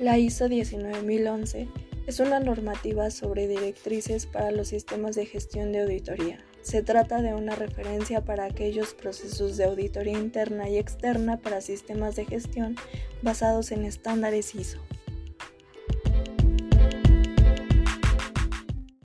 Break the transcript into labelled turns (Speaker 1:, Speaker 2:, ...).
Speaker 1: La ISO 19011 es una normativa sobre directrices para los sistemas de gestión de auditoría. Se trata de una referencia para aquellos procesos de auditoría interna y externa para sistemas de gestión basados en estándares ISO.